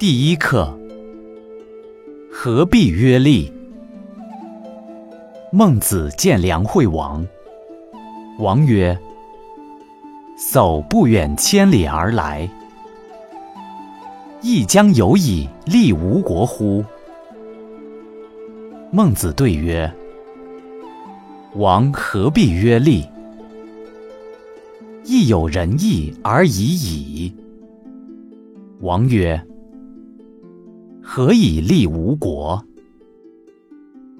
第一课：何必约利？孟子见梁惠王，王曰：“叟不远千里而来，亦将有以利吾国乎？”孟子对曰：“王何必约利？亦有仁义而已矣。”王曰：何以立吾国？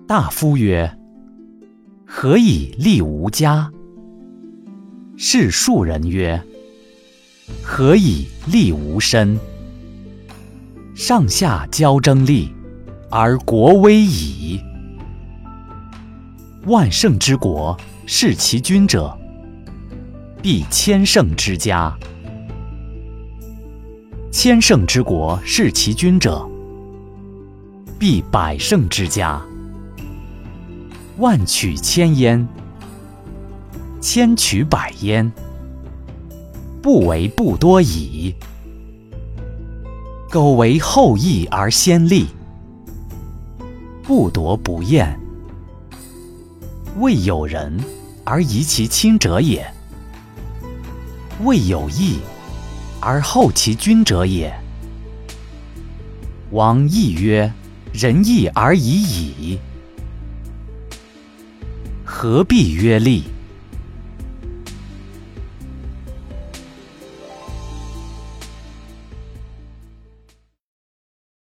大夫曰：“何以立吾家？”是庶人曰：“何以立吾身？”上下交争利，而国危矣。万乘之国，弑其君者，必千乘之家；千乘之国，弑其君者，必百乘之家，万取千焉，千取百焉，不为不多矣。苟为后义而先立，不夺不厌，未有仁而遗其亲者也；未有义而后其君者也。王亦曰。仁义而已矣，何必曰利？